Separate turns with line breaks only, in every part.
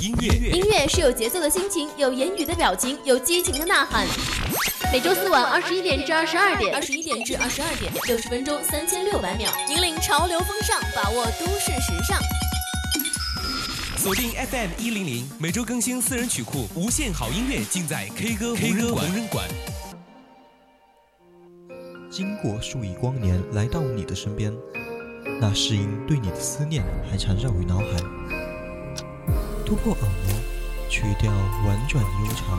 音乐，
音乐是有节奏的心情，有言语的表情，有激情的呐喊。每周四晚二十一点至二十二点，
二十一点至二十二点，六十分钟三千六百秒，引领潮流风尚，把握都市时尚。
锁定 FM 一零零，每周更新私人曲库，无限好音乐尽在 K 歌 K 歌无人馆。
经过数亿光年来到你的身边，那是因对你的思念还缠绕于脑海。突破耳膜，去掉婉转悠长。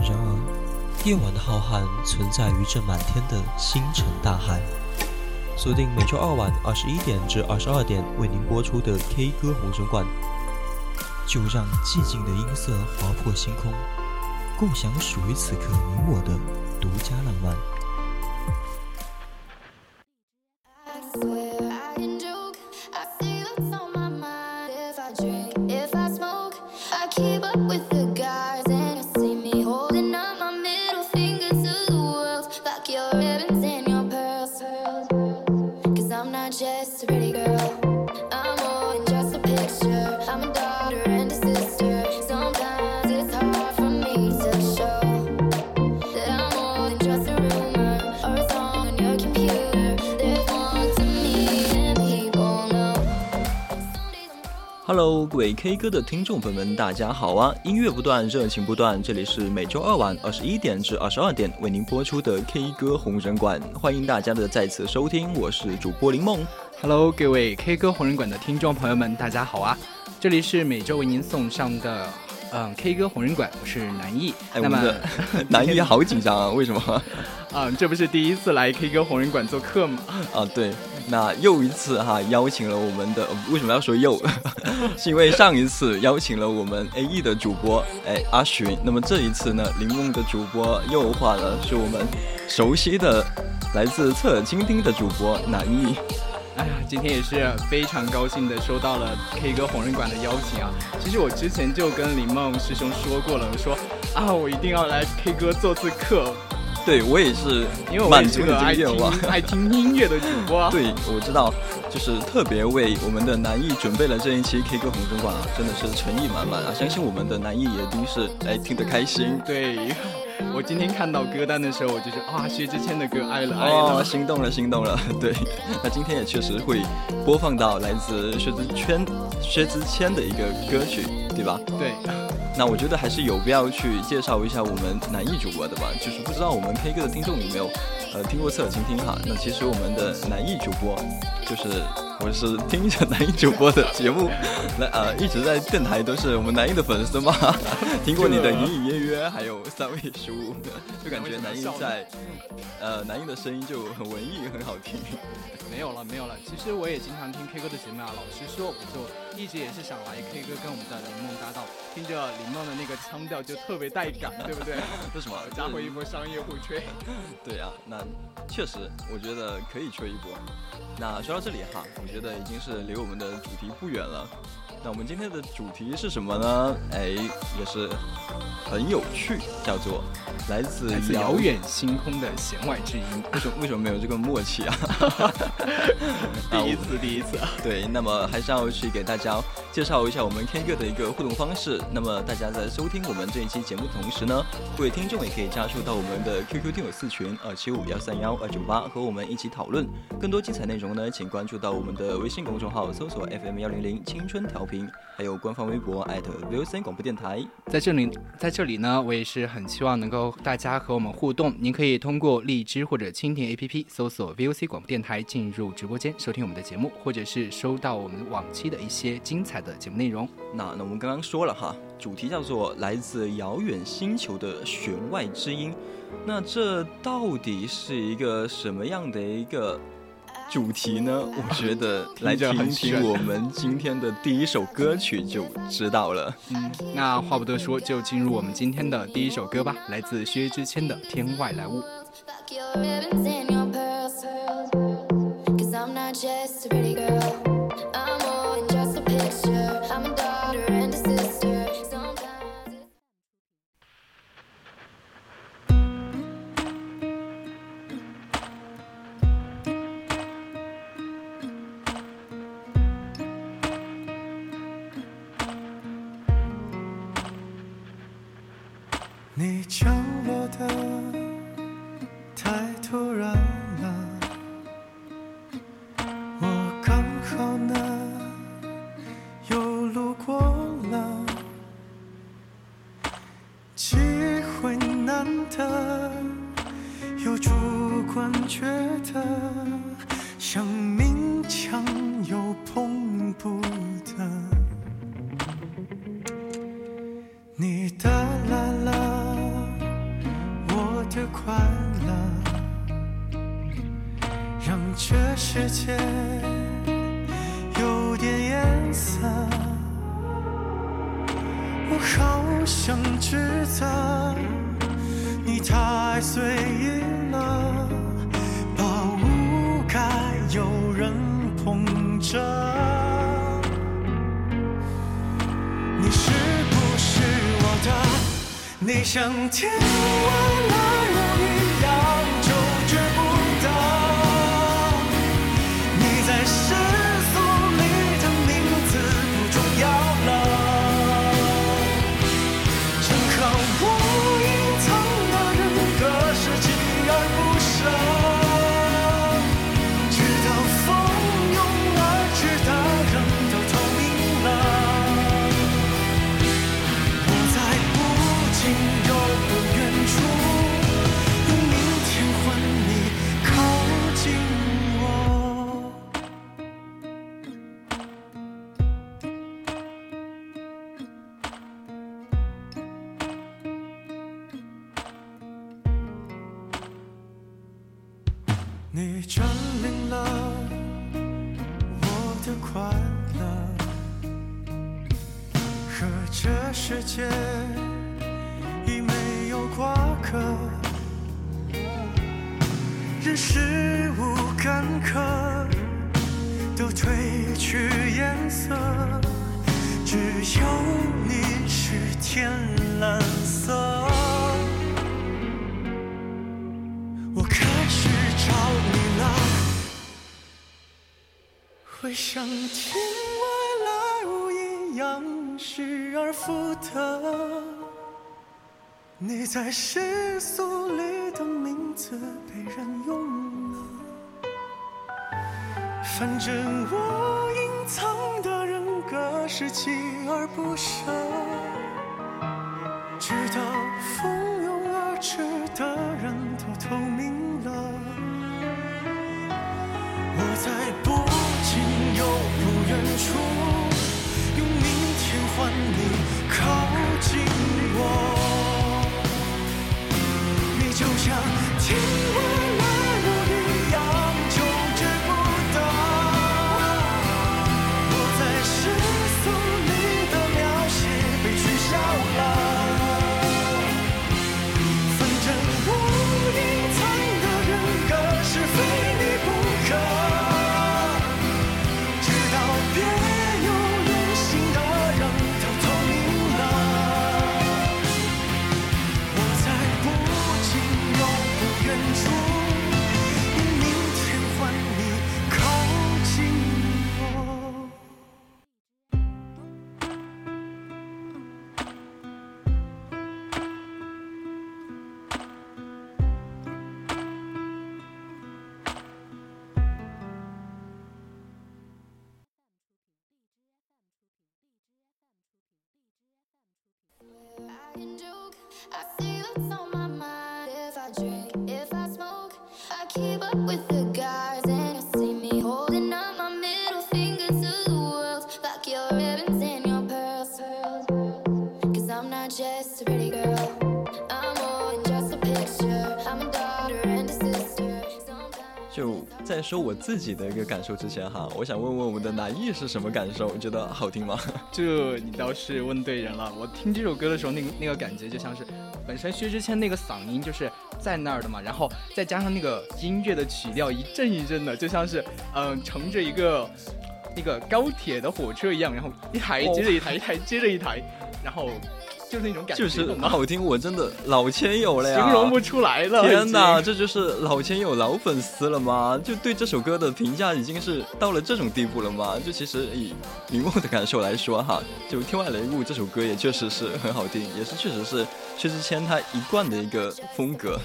然而，夜晚的浩瀚存在于这满天的星辰大海。锁定每周二晚二十一点至二十二点为您播出的 K 歌红人馆，就让寂静的音色划破星空，共享属于此刻你我的独家浪漫。Hello，各位 K 歌的听众朋友们，大家好啊！音乐不断，热情不断，这里是每周二晚二十一点至二十二点为您播出的 K 歌红人馆，欢迎大家的再次收听，我是主播林梦。
Hello，各位 K 歌红人馆的听众朋友们，大家好啊！这里是每周为您送上的嗯 K 歌红人馆，我是南艺。
那么 南艺好紧张啊，为什么？
啊，这不是第一次来 K 歌红人馆做客吗？
啊，对，那又一次哈，邀请了我们的，为什么要说又？是因为上一次邀请了我们 A E 的主播，哎，阿寻。那么这一次呢，林梦的主播又换了，是我们熟悉的来自侧耳倾听的主播南艺。
哎呀，今天也是非常高兴的收到了 K 歌红人馆的邀请啊。其实我之前就跟林梦师兄说过了，我说啊，我一定要来 K 歌做次客。
对我也是，
因为我
满足你
这个
愿望，
爱听音乐的主播。
对，我知道，就是特别为我们的南艺准备了这一期 K 歌红中馆啊，真的是诚意满满啊！相信我们的南艺也一定是哎听得开心。
对，我今天看到歌单的时候，我就是啊，薛之谦的歌爱了爱
了，心动了心动了。对，那今天也确实会播放到来自薛之谦薛之谦的一个歌曲，对吧？
对。
那我觉得还是有必要去介绍一下我们南艺主播的吧，就是不知道我们 K 歌的听众有没有，呃，听过侧耳倾听哈？那其实我们的南艺主播，就是我是听着南艺主播的节目，来呃，一直在电台都是我们南艺的粉丝嘛，听过你的隐隐约约，还有三位叔，就感觉南艺在，呃，南艺的声音就很文艺，很好听。
没有了，没有了。其实我也经常听 K 歌的节目啊。老实说，我就一直也是想来 K 歌跟我们的林梦搭档，听着林梦的那个腔调就特别带感，对不对？
为什么？
加回一波商业互吹。
对啊，那确实，我觉得可以吹一波。那说到这里哈，我觉得已经是离我们的主题不远了。那我们今天的主题是什么呢？哎，也是很有趣，叫做来自
遥远星空的弦外之音。
为什么为什么没有这个默契啊？
第一次，第一次。
对，那么还是要去给大家介绍一下我们 K 歌的一个互动方式。那么大家在收听我们这一期节目的同时呢，各位听众也可以加入到我们的 QQ 听友四群二七五幺三幺二九八，和我们一起讨论更多精彩内容呢，请关注到我们的微信公众号，搜索 FM 幺零零青春调。还有官方微博 VOC 广播电台，
在这里，在这里呢，我也是很希望能够大家和我们互动。您可以通过荔枝或者蜻蜓 APP 搜索 VOC 广播电台进入直播间收听我们的节目，或者是收到我们往期的一些精彩的节目内容。
那那我们刚刚说了哈，主题叫做来自遥远星球的弦外之音，那这到底是一个什么样的一个？主题呢，我觉得来听听我们今天的第一首歌曲就知道了。
嗯，那话不多说，就进入我们今天的第一首歌吧，来自薛之谦的《天外来物》。
Cause I'm not just a pretty girl 你降落的在世俗里的名字被人用了，反正我隐藏的人格是锲而不舍，直到蜂拥而至的人都透明了。我在不近又不远处，用明天换你靠近我。
说我自己的一个感受之前哈，我想问问我们的南艺是什么感受？觉得好听吗？
这你倒是问对人了。我听这首歌的时候，那个那个感觉就像是，本身薛之谦那个嗓音就是在那儿的嘛，然后再加上那个音乐的曲调一阵一阵的，就像是嗯、乘着一个那个高铁的火车一样，然后一台接着一台，一台接着一台，然后就是那种感觉，
就是
蛮
好听，我真的老千友了呀，
形容不出来了。
天哪，
哪，
这就是老千友、老粉丝了吗？就对这首歌的评价已经是到了这种地步了吗？就其实以林梦的感受来说哈，就《天外雷物》这首歌也确实是很好听，也是确实是薛之谦他一贯的一个风格。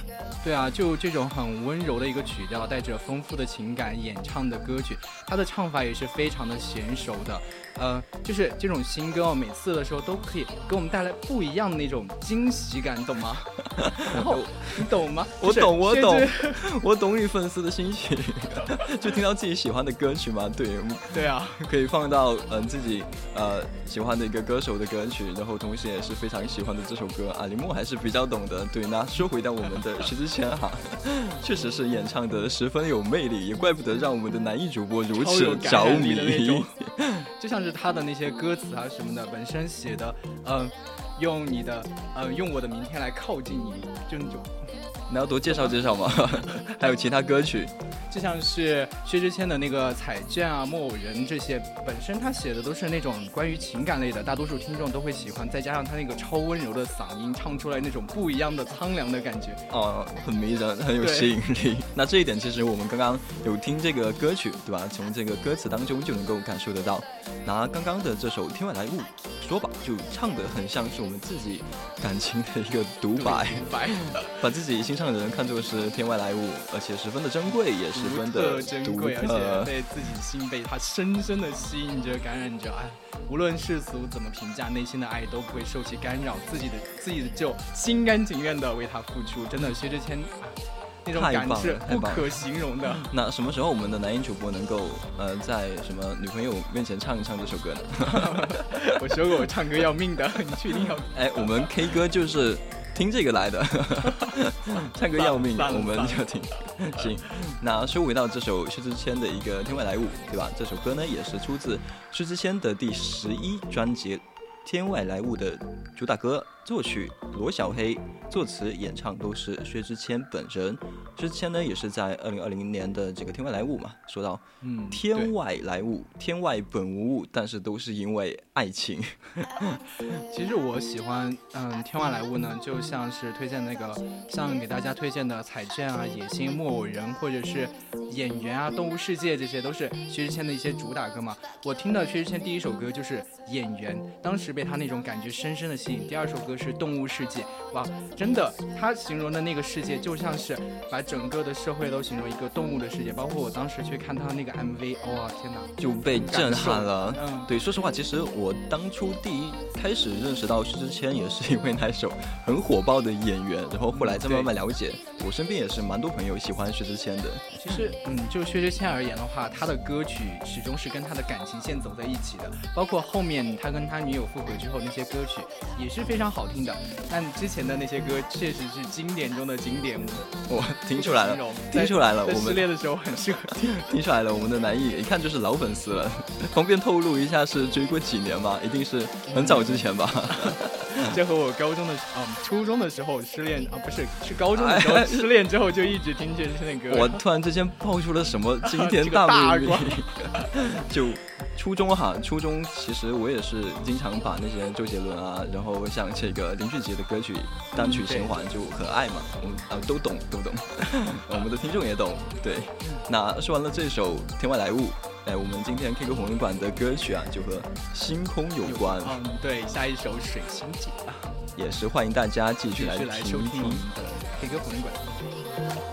对啊，就这种很温柔的一个曲调，带着丰富的情感演唱的歌曲，他的唱法也是非常的娴熟的。呃，就是这种新歌哦，每次的时候都可以给我们带来不一样的那种惊喜感，懂吗？然 后你懂吗？
我懂，我懂，我懂你粉丝的心情，就听到自己喜欢的歌曲嘛，对，
对啊，
可以放到嗯、呃自己呃喜欢的一个歌手的歌曲，然后同时也是非常喜欢的这首歌啊，林默还是比较懂的。对，那说回到我们的薛之谦哈，确实是演唱的十分有魅力，也怪不得让我们的男艺主播如此着
染力的那
迷
种。就像是他的那些歌词啊什么的，本身写的，嗯、用你的，呃，用我的明天来靠近你，就那种，
你要多介绍介绍吗？还有其他歌曲，
就像是薛之谦的那个《彩券》啊、《木偶人》这些，本身他写的都是那种关于情感类的，大多数听众都会喜欢，再加上他那个超温柔的嗓音，唱出来那种不一样的苍凉的感觉。
哦，很迷人，很有吸引力。那这一点其实我们刚刚有听这个歌曲，对吧？从这个歌词当中就能够感受得到。拿刚刚的这首《天外来物》说吧，就唱得很像是我们自己感情的一个独白，
白，
把自己心上的人看作是天外来物，而且十分的珍贵，也十分的
珍贵，而且
特。
被自己心被他深深的吸引着、感染着。哎，无论世俗怎么评价，内心的爱都不会受其干扰，自己的自己就心甘情愿的为他付出。真的，薛之谦，哎那种感是不可形容的。
那什么时候我们的男音主播能够呃在什么女朋友面前唱一唱这首歌呢？
我说过我唱歌要命的，你确定要？
哎，我们 K 歌就是听这个来的，唱歌要命，我们就听。行，那说回到这首薛之谦的一个《天外来物》，对吧？这首歌呢也是出自薛之谦的第十一专辑《天外来物》的主打歌，作曲罗小黑，作词演唱都是薛之谦本人。薛之谦呢也是在二零二零年的这个《天外来物》嘛，说到
嗯，
天外来物，天外本无物，但是都是因为爱情。
其实我喜欢，嗯，《天外来物》呢，就像是推荐那个，像给大家推荐的《彩券》啊、《野心》、《木偶人》，或者是《演员》啊、《动物世界》，这些都是薛之谦的一些主打歌嘛。我听到薛之谦第一首歌就是《演员》，当时被他那种感觉深深的吸引。第二首歌是《动物世界》，哇，真的，他形容的那个世界就像是把整个的社会都形容一个动物的世界。包括我当时去看他那个 MV，哇、天哪！
就被震撼了。
嗯
对，说实话，其实我当初第一开始认识到薛之谦，也是因为那首很火爆的演员，然后后来再慢慢了解。我身边也是蛮多朋友喜欢薛之谦的。
其实，嗯，就薛之谦而言的话，他的歌曲始终是跟他的感情线走在一起的，包括后面他跟他女友复合之后那些歌曲也是非常好听的。但之前的那些歌确实是经典中的经典，
我听出来了听出来了，我们失
恋的时候很适合听。
听出来了，我们的男艺一看就是老粉丝了。方便透露一下是追过几年吗？一定是很早之前吧。
这和我高中的嗯初中的时候失恋啊，不是是高中的时候
哎
失恋之后就一直听这些歌。
我突然之间爆出了什么惊天
大
秘密
瓜？
就初中哈，初中其实我也是经常把那些周杰伦啊，然后像这个林俊杰的歌曲单曲循环，就很爱嘛，我们啊都懂都懂，我们的听众也懂。对，那说完了这首《天外来物》，哎，我们今天 K 歌红人馆的歌曲啊，就和星空有关，
嗯，对，下一首《水星记》啊，
也是欢迎大家继续来
收
听听
听我们。的 K 歌红人馆。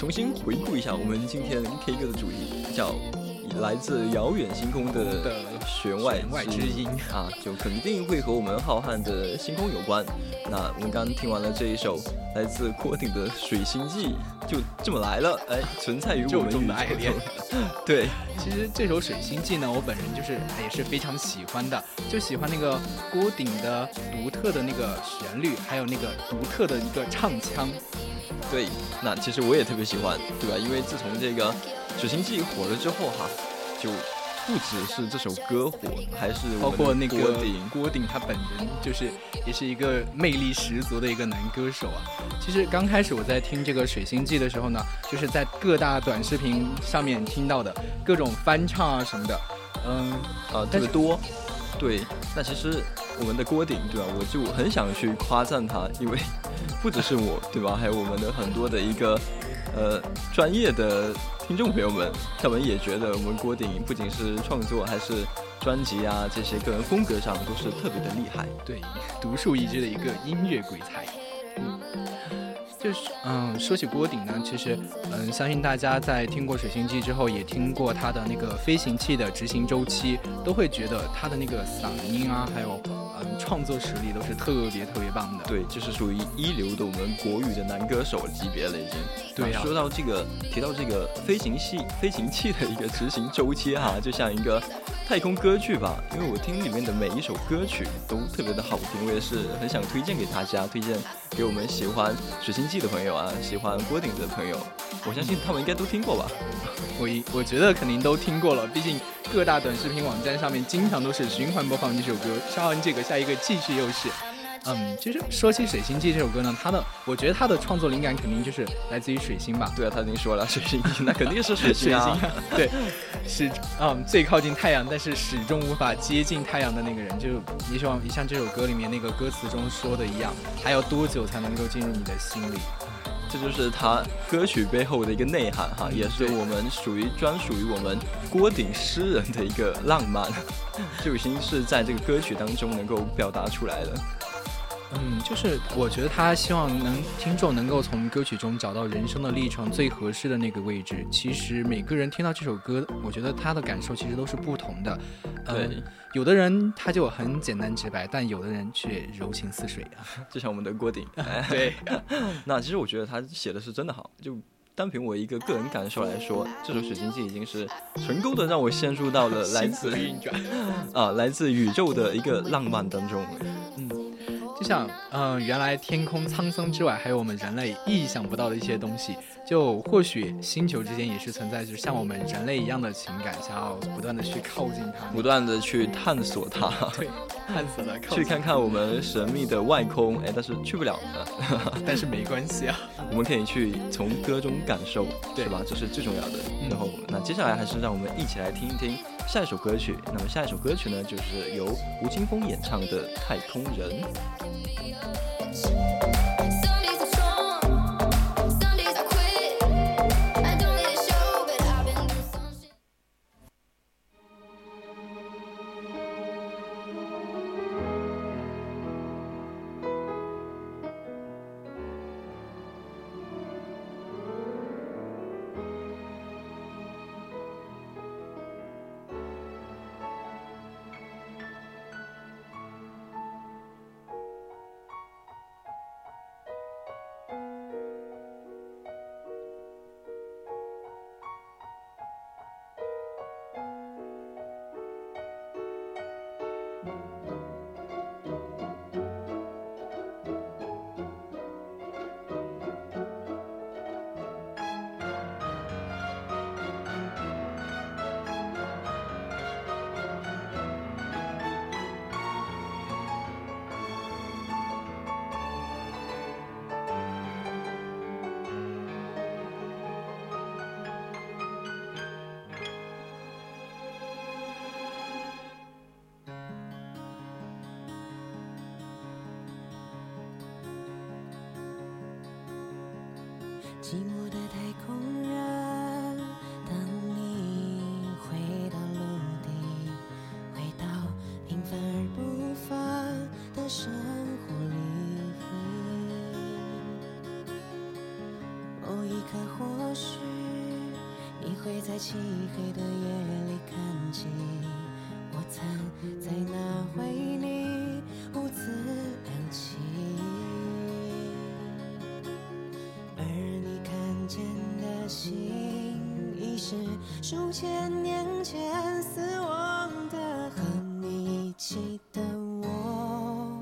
重新回顾一下我们今天 K 歌的主题，叫来自遥远星空的
的
弦外
外之音
啊，就肯定会和我们浩瀚的星空有关。那我们刚刚听完了这一首来自郭顶的《水星记》，就这么来了，哎，存在于我们
的 爱恋。
对，
其实这首《水星记》呢，我本人就是也是非常喜欢的，就喜欢那个郭顶的独特的那个旋律，还有那个独特的一个唱腔。
对，那其实我也特别喜欢，对吧？因为自从这个《水星记》火了之后哈，就不只是这首歌火，还是
包括那个
郭顶。
郭顶他本人就是也是一个魅力十足的一个男歌手啊。其实刚开始我在听这个《水星记》的时候呢，就是在各大短视频上面听到的各种翻唱啊什么的，嗯，
啊，特
但是
别多。对，那其实我们的郭顶，对吧？我就很想去夸赞他，因为 不只是我，对吧？还有我们的很多的一个呃专业的听众朋友们，他们也觉得我们郭顶不仅是创作，还是专辑啊这些个人风格上都是特别的厉害。
对，独树一帜的一个音乐鬼才。嗯，就是嗯，说起郭顶呢，其实嗯，相信大家在听过《水星记》之后，也听过他的那个飞行器的执行周期，都会觉得他的那个嗓音啊，还有嗯创作实力都是特别特别棒的。
对，就是属于一流的我们国语的男歌手级别了，已经。
对啊
说到这个，提到这个飞行器飞行器的一个执行周期哈，就像一个太空歌剧吧。因为我听里面的每一首歌曲都特别的好听，我也是很想推荐给大家，推荐给我们喜欢水星记的朋友啊，喜欢郭顶的朋友。我相信他们应该都听过吧。
我一我觉得肯定都听过了，毕竟各大短视频网站上面经常都是循环播放这首歌，上完这个下一个继续又是。嗯，其实说起《水星记》这首歌呢，它的我觉得它的创作灵感肯定就是来自于水星吧。
对啊，他已经说了水星记，那肯定是水
水星
星啊。
啊，对，始嗯最靠近太阳，但是始终无法接近太阳的那个人，就你像你像这首歌里面那个歌词中说的一样，还要多久才能够进入你的心里？
这就是他歌曲背后的一个内涵哈，也是我们属于专属于我们锅顶诗人的一个浪漫，就已经是在这个歌曲当中能够表达出来了。
嗯，就是我觉得他希望能听众能够从歌曲中找到人生的历程最合适的那个位置。其实每个人听到这首歌，我觉得他的感受其实都是不同的。呃
对，
有的人他就很简单直白，但有的人却柔情似水啊。
就像我们的郭顶，哎
对，
那其实我觉得他写的是真的好，就单凭我一个个人感受来说，这首《水晶记》已经是成功的让我陷入到了来自
运转。
啊来自宇宙的一个浪漫当中。
就像，嗯、原来天空苍生之外，还有我们人类意想不到的一些东西。就或许星球之间也是存在着像我们人类一样的情感，想要不断的去靠近它，
不断的去探索它，
对探索的
去看看我们神秘的外空，哎，但是去不了的。
但是没关系啊。
我们可以去从歌中感受，
对
是吧？这是最重要的。
嗯
然后，那接下来还是让我们一起来听一听下一首歌曲。那么下一首歌曲呢，就是由吴青峰演唱的《太空人》。
寂寞的太空人，当你回到陆地，回到平凡而不凡的生活里，某一刻或许你会在漆黑的夜里看见
数千年前死亡的，和你一起的我，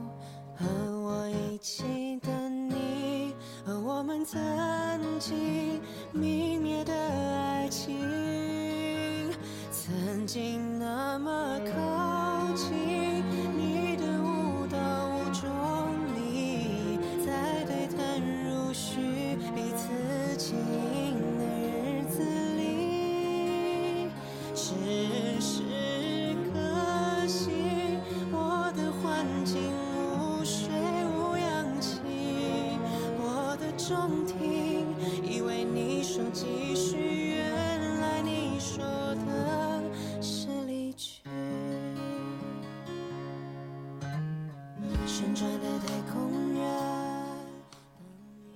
和我一起的你，和我们曾经中听以为你说继续，原来你说的是离去。旋转的太空人。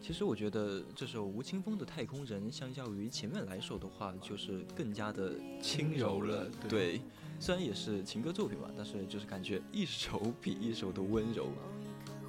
其实我觉得这首吴青峰的《太空人》相较于前面来说的话，就是更加的轻柔了。
柔了
对，虽然也是情歌作品嘛，但是就是感觉一首比一首的温柔。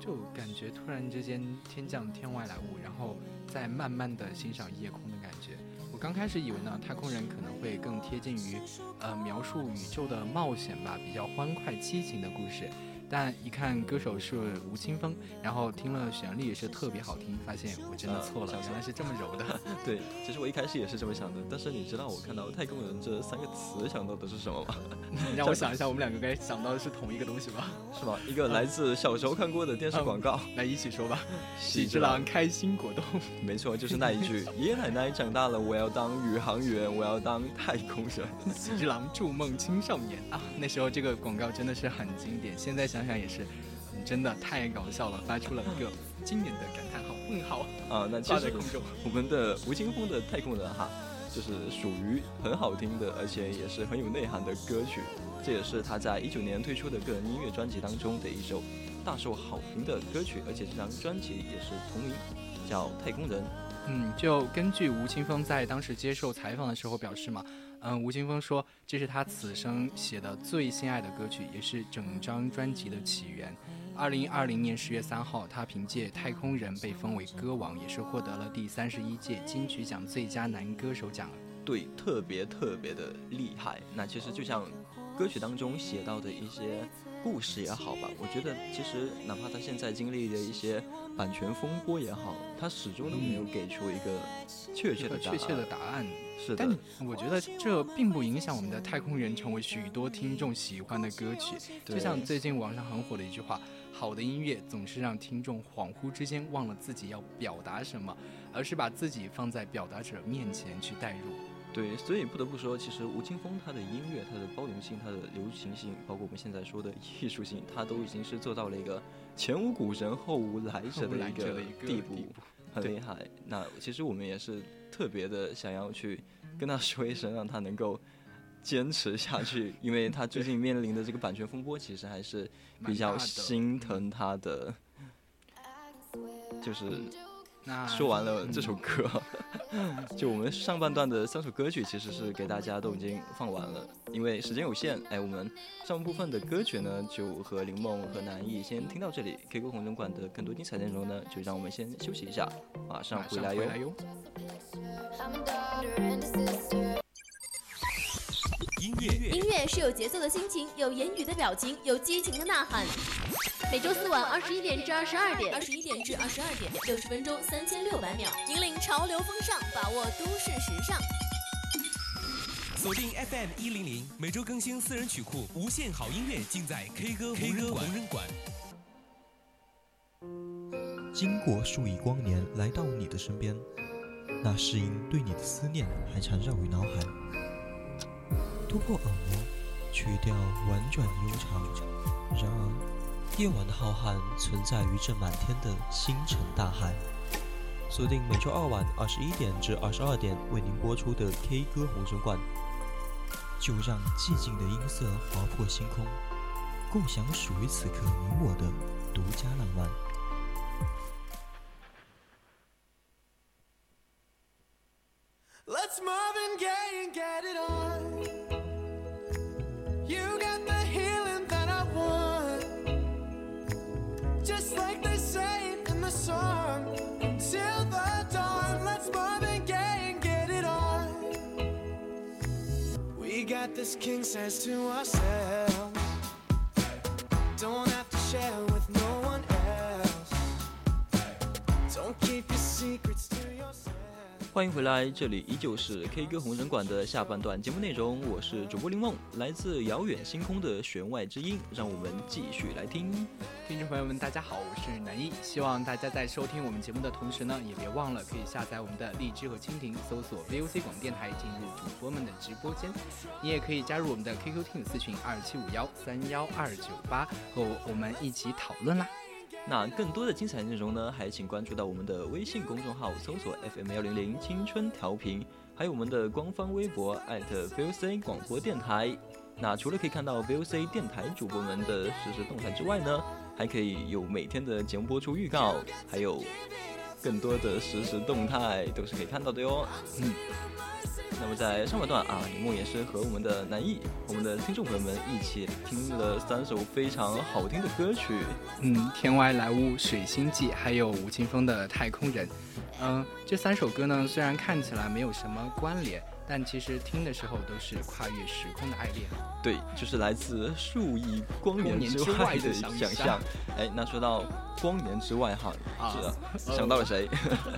就感觉突然之间天降天外来物，然后再慢慢的欣赏夜空的感觉。我刚开始以为呢，太空人可能会更贴近于，呃，描述宇宙的冒险吧，比较欢快激情的故事。但一看歌手是吴青峰，然后听了旋律也是特别好听，发现我真的错了，
啊
原来是这么柔的。
对，其实我一开始也是这么想的，但是你知道我看到“太空人”这三个词想到的是什么吗？
你 让我想一下，我们两个该想到的是同一个东西吧？
是吗？一个来自小时候看过的电视广告，
来一起说吧。
喜
喜之郎开心果冻。
没错，就是那一句：“爷爷奶奶长大了，我要当宇航员，我要当太空人。
喜之郎筑梦青少年啊，那时候这个广告真的是很经典，现在想想想也是，嗯真的太搞笑了，发出了一个经典的感叹号问号”
啊，那其实。我们的吴青峰的《太空人》哈，就是属于很好听的，而且也是很有内涵的歌曲。这也是他在一九年推出的个人音乐专辑当中的一首大受好评的歌曲，而且这张专辑也是同名，叫《太空人》。
嗯，就根据吴青峰在当时接受采访的时候表示嘛，嗯，吴青峰说这是他此生写的最心爱的歌曲，也是整张专辑的起源。二零二零年十月三号，他凭借《太空人》被封为歌王，也是获得了第三十一届金曲奖最佳男歌手奖。
对，特别特别的厉害。那其实就像歌曲当中写到的一些故事也好吧，我觉得其实哪怕他现在经历的一些版权风波也好，他始终都没有给出一个确切的答案。
确切的答案。
是的
但，我觉得这并不影响我们的太空人成为许多听众喜欢的歌曲。
对
就像最近网上很火的一句话：“好的音乐总是让听众恍惚之间忘了自己要表达什么，而是把自己放在表达者面前去代入。
对，所以不得不说，其实吴青峰他的音乐、他的包容性、他的流行性，包括我们现在说的艺术性，他都已经是做到了一个前无古人后无来者的一个地步，很厉害。那其实我们也是特别的想要去跟他说一声，让他能够坚持下去，因为他最近面临的这个版权风波，其实还是比较心疼他的。就是
那
说完了这首歌，就我们上半段的三首歌曲其实是给大家都已经放完了，因为时间有限，哎，我们上半部分的歌曲呢就和林梦和南艺先听到这里，K 歌红人馆的更多精彩内容呢就让我们先休息一下，马上
马
回来哟。
音乐
音乐是有节奏的心情，有言语的表情，有激情的呐喊。每周四晚二十一点至二十二点
二，十一点至二十二点，六十分钟三千六百秒，引领潮流风尚，把握都市时尚。
锁定 FM 一零零，每周更新私人曲库，无限好音乐尽在 K 歌 K 歌红人馆。
经过数亿光年来到你的身边，那诗音对你的思念还缠绕于脑海。突破耳膜，去掉婉转悠长。然而，夜晚的浩瀚存在于这满天的星辰大海。锁定每周二晚二十一点至二十二点为您播出的 K 歌红声馆，就让寂静的音色划破星空，共享属于此刻你我的独家浪漫。
欢迎回来，这里依旧是 K 歌红人馆的下半段节目内容，我是主播林梦，来自遥远星空的弦外之音，让我们继续来听。
听众朋友们，大家好，我是南一。希望大家在收听我们节目的同时呢，也别忘了可以下载我们的荔枝和蜻蜓，搜索 VOC 广电台，进入主播们的直播间。你也可以加入我们的 QQ 听友四群二七五幺三幺二九八，和我们一起讨论啦。
那更多的精彩内容呢，还请关注到我们的微信公众号，搜索 FM 幺零零青春调频，还有我们的官方微博 @VOC 广播电台。那除了可以看到 VOC 电台主播们的实时动态之外呢，还可以有每天的节目播出预告，还有更多的实时动态都是可以看到的哟。嗯。那么在上半段啊，李梦也是和我们的南艺、我们的听众朋友们一起听了三首非常好听的歌曲。
嗯，天外来物、水星记，还有吴青峰的太空人。嗯，这三首歌呢，虽然看起来没有什么关联，但其实听的时候都是跨越时空的爱恋。
对，就是来自数亿光年之外的想象。哎，那说到光年之外哈，是的，想到了谁？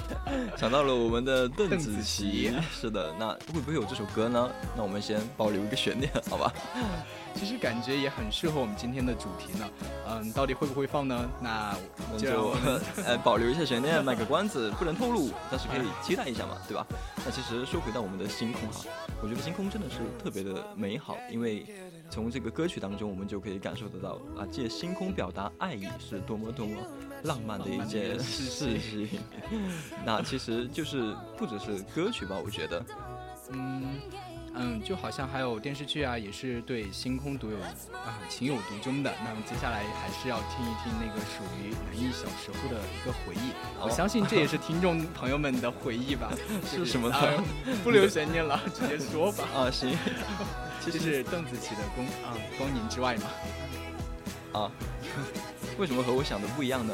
想到了我们的邓紫棋。是的，那会不会有这首歌呢？那我们先保留一个悬念，好吧？
其实感觉也很适合我们今天的主题呢。嗯，到底会不会放呢？那
我们就 呃保留一下悬念，卖个关子，不能透露，但是可以期待一下嘛，对吧？那其实说回到我们的星空哈，我觉得星空真的是特别的美好，因为从这个歌曲当中，我们就可以感受得到啊，借星空表达爱意是多么多么浪漫的一件事情。那其实就是不只是歌曲吧，我觉得，
嗯。嗯，就好像还有电视剧啊，也是对星空独有啊情有独钟的。那么接下来还是要听一听那个属于南艺小时候的一个回忆。我相信这也是听众 朋友们的回忆吧？
是什么呢？
不留悬念了，直接说吧。
啊，行。
其实是邓紫棋的《光啊光年之外》嘛。
啊，为什么和我想的不一样呢？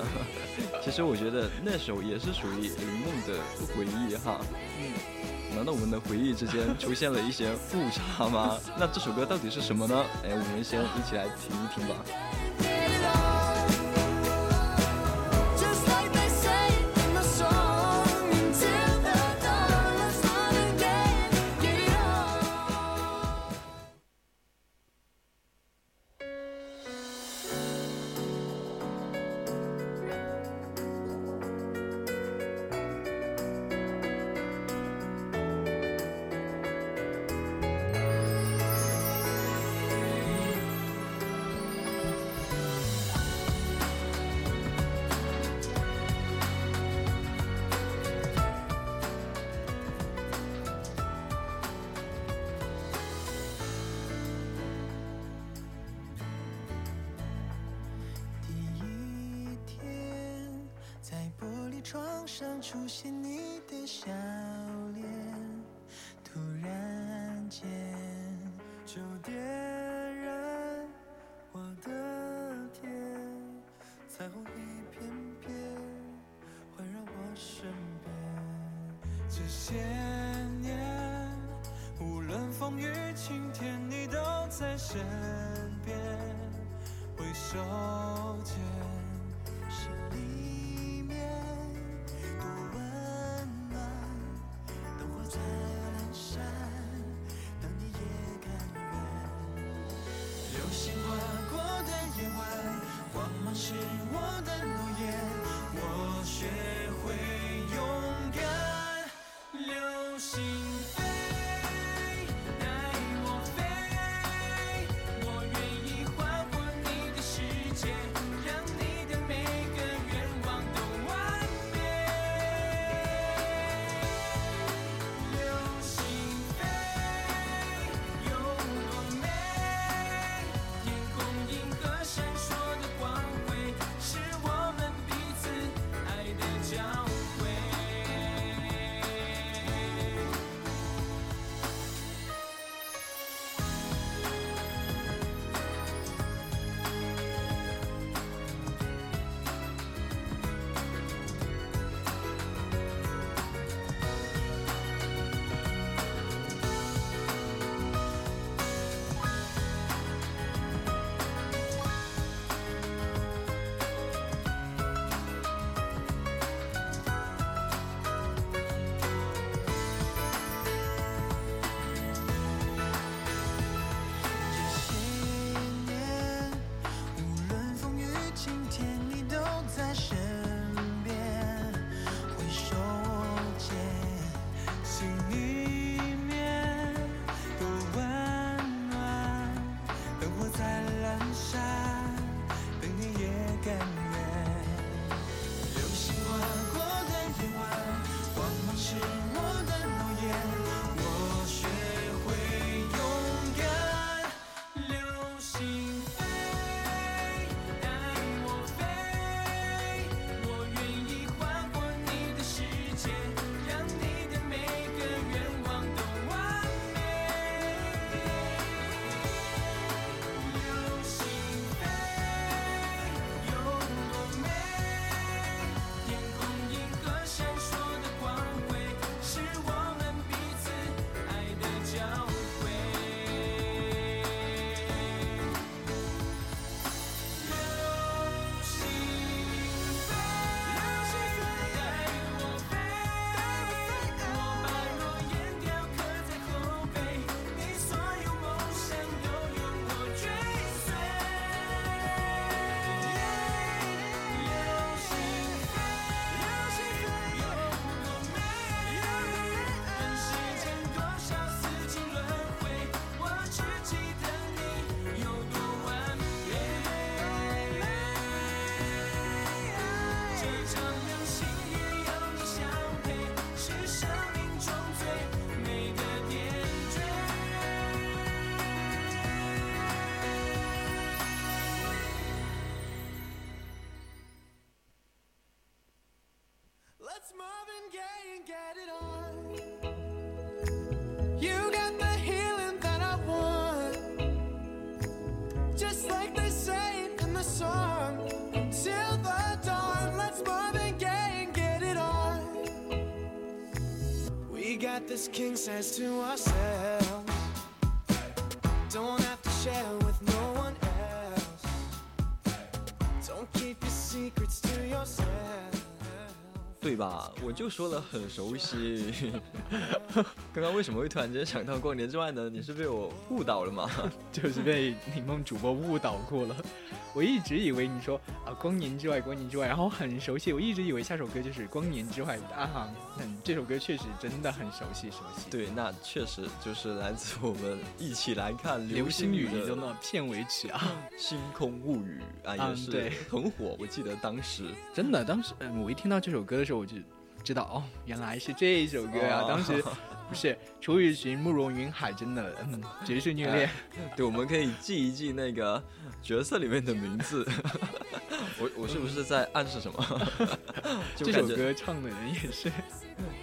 其实我觉得那首也是属于林梦的回忆哈。嗯。难道我们的回忆之间出现了一些误差吗？那这首歌到底是什么呢？哎，我们先一起来听一听吧。
Got this king size to ourselves.
对吧？我就说了很熟悉。刚刚为什么会突然间想到光年之外呢？你是被我误导了吗？
就是被柠檬主播误导过了。我一直以为你说啊，光年之外，光年之外，然后很熟悉。我一直以为下首歌就是光年之外啊。那这首歌确实真的很熟悉，熟悉。
对，那确实就是来自我们一起来看
流星雨
的
中的片尾曲啊，《
星空物语》啊，也是很火。我记得当时
真的，当时嗯，我一听到这首歌的时候，我就知道哦，原来是这一首歌啊。
哦
当时 不是楚雨荨、慕容云海，真的嗯，绝世虐恋。
对，我们可以记一记那个角色里面的名字。我我是不是在暗示什么？就
这首歌唱的人也是，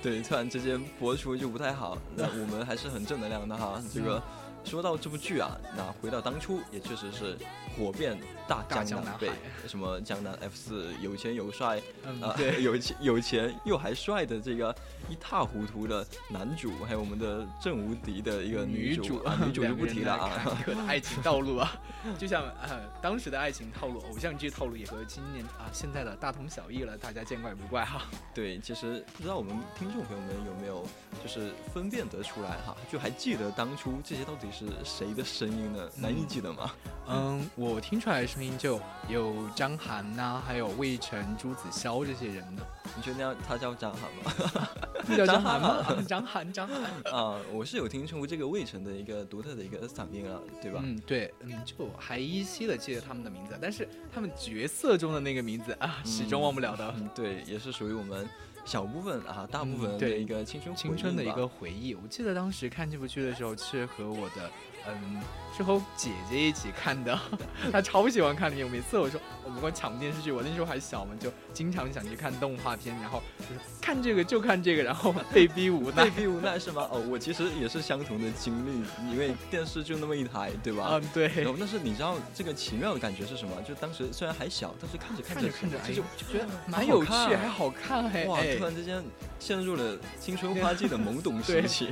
对，突然之间播出就不太好。那我们还是很正能量的哈。这个说到这部剧啊，那回到当初，也确实是火遍大
大
江南北什么江南 F 四有钱有帅，啊，
嗯对
有钱有钱又还帅的这个一塌糊涂的男主，还有我们的郑无敌的一个
女
主，啊、女主就不提了啊。
爱情道路啊，就像呃当时的爱情套路、偶像剧套路也和今年啊现在的大同小异了，大家见怪不怪哈。
对，其实不知道我们听众朋友们有没有就是分辨得出来哈，就还记得当初这些到底是谁的声音呢？难以记得吗？
嗯，我听出来的声音就有张涵呐、还有魏晨、朱子骁这些人的。
你确定要他叫张涵吗？
叫张
张
涵吗？张涵，张涵。
啊，我是有听出这个魏晨的一个独特的一个嗓音啊，对吧？
嗯，对，嗯，就还依稀的记得他们的名字，但是他们角色中的那个名字啊，始终忘不了的。
嗯，对，也是属于我们小部分啊，大部
嗯
分的
对
一个青春
青春的一个回忆。我记得当时看这部剧的时候是和我的，嗯，是和姐姐一起看的，她超喜欢看的。每次我说我们光抢电视剧，我那时候还小嘛，就经常想去看动画片，然后就是看这个就看这个，然后被逼无奈
被。逼无奈是吗？哦，我其实也是相同的经历，因为电视就那么一台，对吧？
嗯，对。
然后，但是你知道这个奇妙的感觉是什么？就当时虽然还小，但是看着
看
着
着看着，哎
就，
就觉得蛮有趣，还好看，还
哇，
哎
突然之间陷入了青春花季的懵懂时期。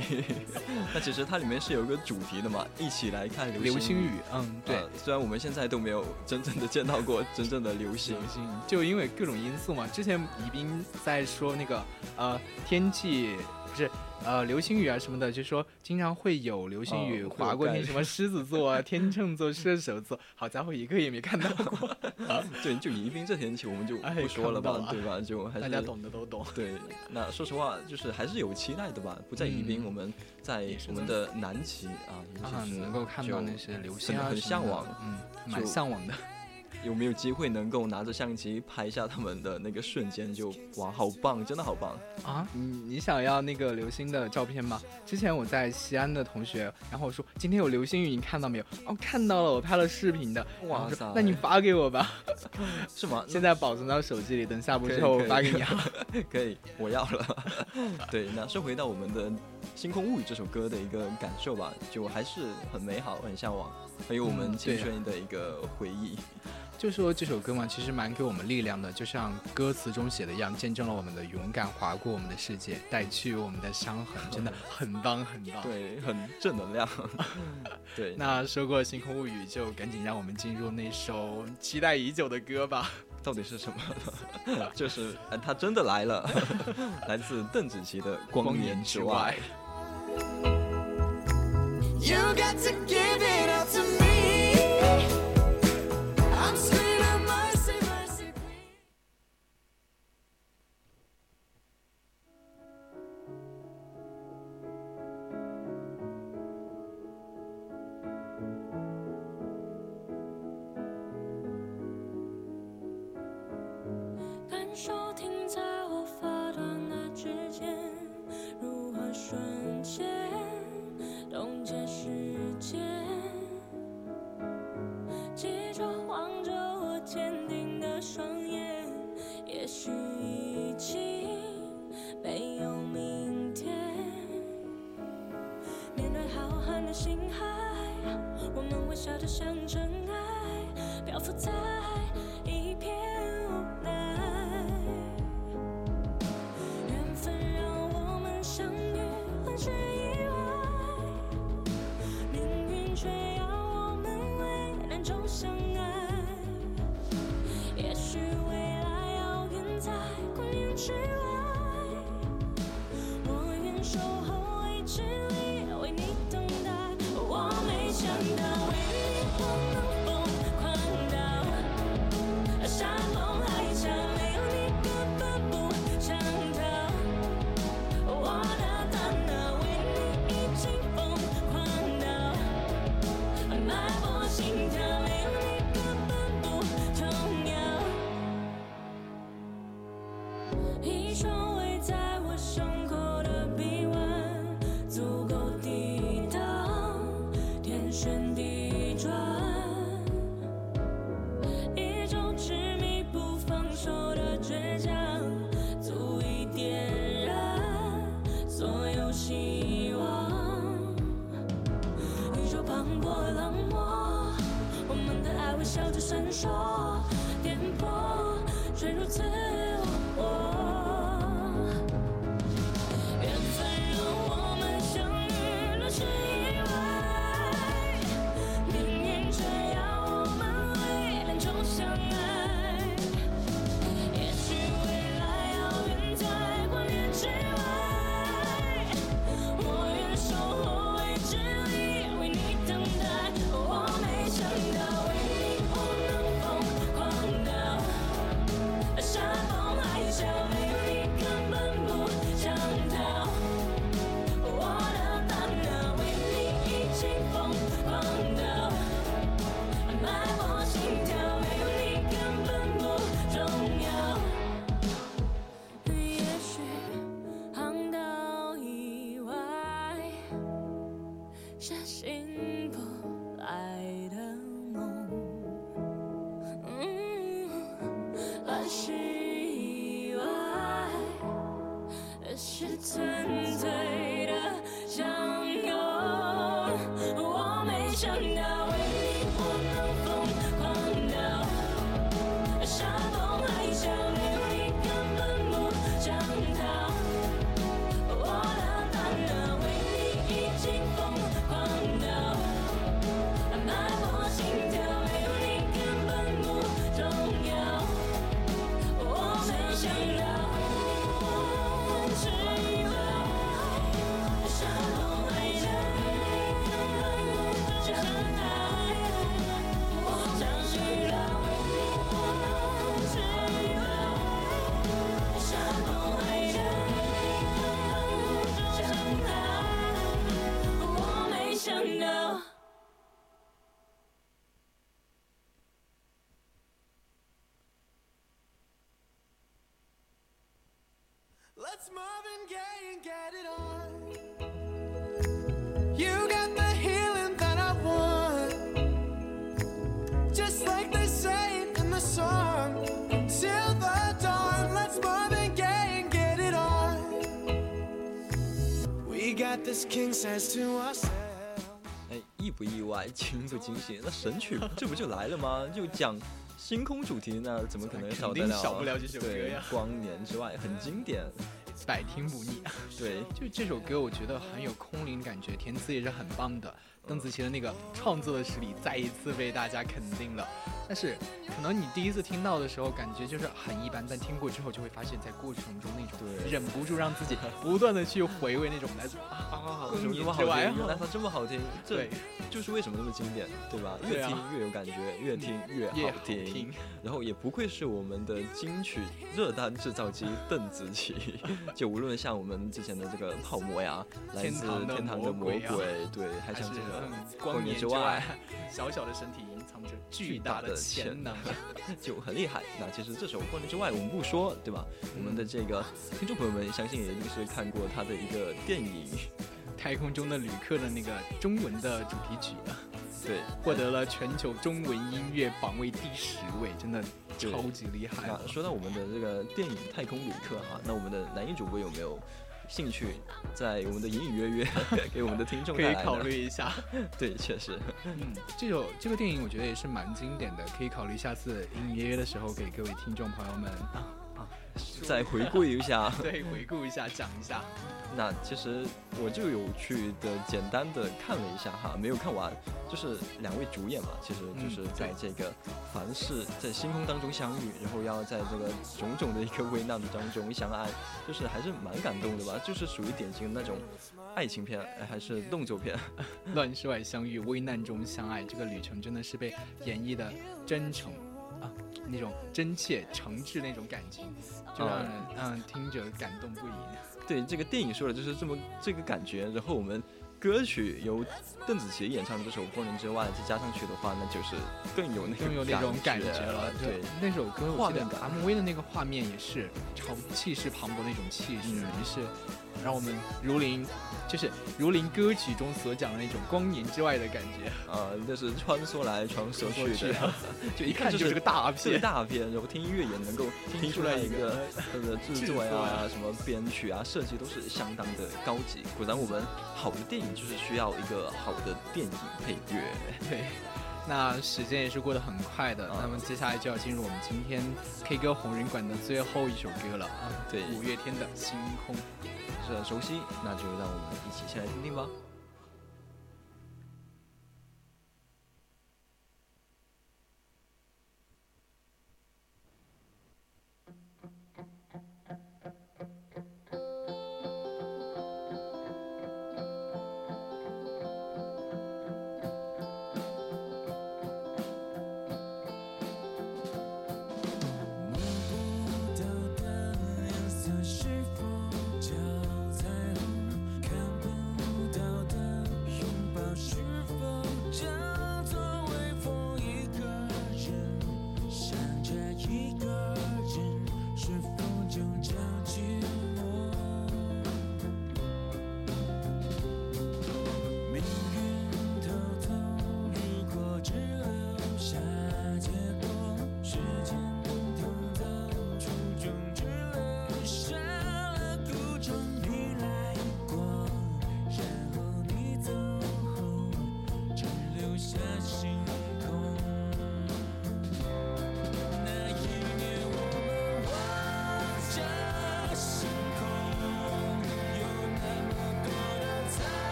那其实它里面是有一个主题的嘛，一起来看流
流星
雨。
雨，嗯，对。
呃虽然我们现在都没有真正的见到过真正的流星，
流星，就因为各种因素嘛。之前宜宾在说那个呃天气不是呃流星雨啊什么的，就说经常会有流星雨划过天，什么狮子座啊、天秤座、射手座，好家伙，一个也没看到过。
对，就宜宾这天气我们就
哎
不说了吧对吧？就还是
大家懂的都懂。
对，那说实话，就是还是有期待的吧。不在宜宾，
嗯
我们在我们的南极啊，
啊，能够看到那些流星啊
很向往。
嗯，蛮向往的。
有没有机会能够拿着相机拍下他们的那个瞬间就？哇，好棒，真的好棒！
啊，你你想要那个流星的照片吗？之前我在西安的同学，然后我说今天有流星雨，你看到没有？哦，看到了，我拍了视频的。
哇塞
那你发给我吧。
是吗？
现在保存到手机里，等下播之后我发给你啊。
可以，我要了。对，那说回到我们的《星空物语》这首歌的一个感受吧，就还是很美好，很向往，还有我们青春的一个回忆。
就说这首歌嘛，其实蛮给我们力量的，就像歌词中写的一样，见证了我们的勇敢，划过我们的世界，带去我们的伤痕，真的很棒很棒。，
对，很正能量。对，
那说过《星空物语》，就赶紧让我们进入那首期待已久的歌吧。
到底是什么？就是，呃，他真的来了，来自邓紫棋的《光年之外》。
You got to give it up to me.
爱微
Let's Marvin Gaye and get it on. You got the healing that I want. Just like they say in the song. Till the dawn, let's Marvin Gaye and get it on. We got this king size to ourselves.
哎，意不意外，惊不惊喜？那神曲这不就来了吗？就讲星空主题，那怎么可能少得了？
少不了这首歌
对
呀
光年之外很经典。
百听不腻。
对，
就这首歌，我觉得很有空灵感觉，填词也是很棒的。邓紫棋的那个创作的实力再一次被大家肯定了。但是，可能你第一次听到的时候，感觉就是很一般，但听过之后就会发现，在过程中那种
对
忍不住让自己不断的去回味那种来自啊
为什么这么好
之外
听？原来它这么好听，这
对
就是为什么那么经典，对吧？越听越有感觉，越听越
越好
好听。然后也不愧是我们的金曲热单制造机 邓紫棋，就无论像我们之前的这个泡沫呀，来自
天堂的
魔
魔鬼啊
对，还像这个
嗯光
年
年之外，小小的身体隐藏着巨大的潜能。
就很厉害。那其实这首《光年之外》我们不说，对吧？我们的这个听众朋友们相信也一定是看过他的一个电影，
太空中的旅客的那个中文的主题曲啊，
对，
获得了全球中文音乐榜位第十位，真的超级厉害啊
那。说到我们的这个电影《太空旅客》哈，那我们的男音主播有没有兴趣在我们的隐隐约约 给我们的听众
可以考虑一下。
对，确实，
嗯，这首这个电影我觉得也是蛮经典的，可以考虑下次隐隐约约的时候给各位听众朋友们啊
再回顾一下。
对，回顾一下，讲一下。
那其实我就有去的简单的看了一下哈，没有看完，就是两位主演嘛，其实就是在这个凡是在星空当中相遇，然后要在这个种种的一个危难当中相爱，就是还是蛮感动的吧，就是属于典型的那种爱情片，哎还是动作片。
乱世外相遇，危难中相爱，这个旅程真的是被演绎的真诚啊，那种真切、诚挚那种感情，就让人嗯听着感动不已。
对，这个电影说的就是这么这个感觉，然后我们歌曲由邓紫棋演唱的这首《风铃之外》再加上去的话，那就是更有那
更有那种感
觉
了。
对，
那首歌我记得
画面感
MV 的那个画面也是超气势磅礴的一种气势，
嗯
也是让我们如临，就是如临歌曲中所讲的那种光年之外的感觉。
啊，就是穿梭来穿梭去的，
就 一看
就
就是个大片。
大片，然后听音乐也能够听出来一个它的制作呀、
制作呀
什么编曲啊、设计都是相当的高级。果然，我们好的电影就是需要一个好的电影配乐。
对，那时间也是过得很快的。
啊
那么接下来就要进入我们今天 K 歌红人馆的最后一首歌了啊，
对
五月天的《星空》。
是很熟悉，那就让我们一起先来听听吧。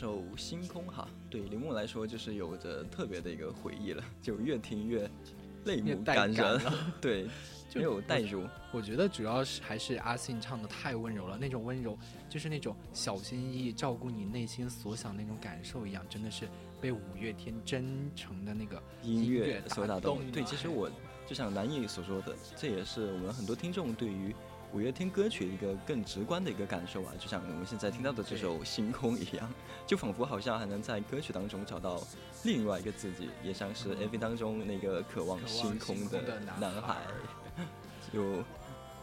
首《星空》哈，对铃木来说就是有着特别的一个回忆了，就越听越泪目感人，对，
就
没有代入。
我觉得主要是还是阿信唱的太温柔了，那种温柔就是那种小心翼翼照顾你内心所想那种感受一样，真的是被五月天真诚的那个
音
乐
乐所打
动
动。对，其实我就像南艺所说的，这也是我们很多听众对于五月天歌曲一个更直观的一个感受啊，就像我们现在听到的这首《星空》一样，就仿佛好像还能在歌曲当中找到另外一个自己，也像是 MV 当中那个渴望星空
的
男
男孩。
就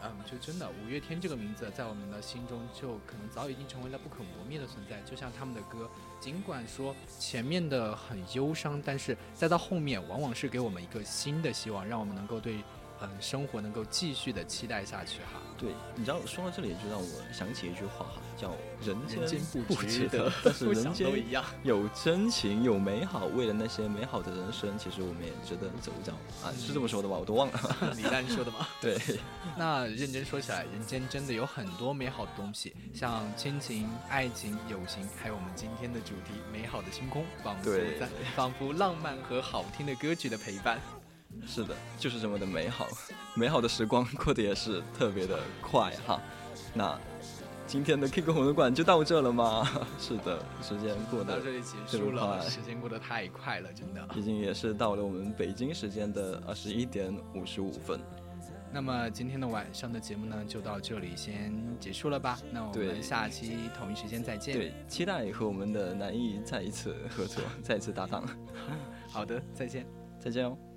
嗯，就真的五月天这个名字在我们的心中就可能早已经成为了不可磨灭的存在。就像他们的歌，尽管说前面的很忧伤，但是再到后面往往是给我们一个新的希望，让我们能够对嗯生活能够继续的期待下去哈。
对，你知道说到这里就让我想起一句话哈，叫“人间
不
不值
值得
但是人间
都一样
有真情有美好，为了那些美好的人生，其实我们也值得走一遭啊，是这么说的吧？我都忘了。
李诞说的吧？
对，
那认真说起来，人间真的有很多美好的东西，像亲情、爱情、友情，还有我们今天的主题——美好的星空，仿佛在仿佛浪漫和好听的歌曲的陪伴。
是的，就是这么的美好，美好的时光过得也是特别的快哈。那今天的 K 歌红人馆就到这了吗？是的，时间过得
到这里结束了，
快
时间过得太快了，真的。
已经也是到了我们北京时间的二十一点五十五分。
那么今天的晚上的节目呢，就到这里先结束了吧？那我们下期同一时间再见。
对，期待和我们的南艺再一次合作，再一次搭档。
好的，再见。
再见哦。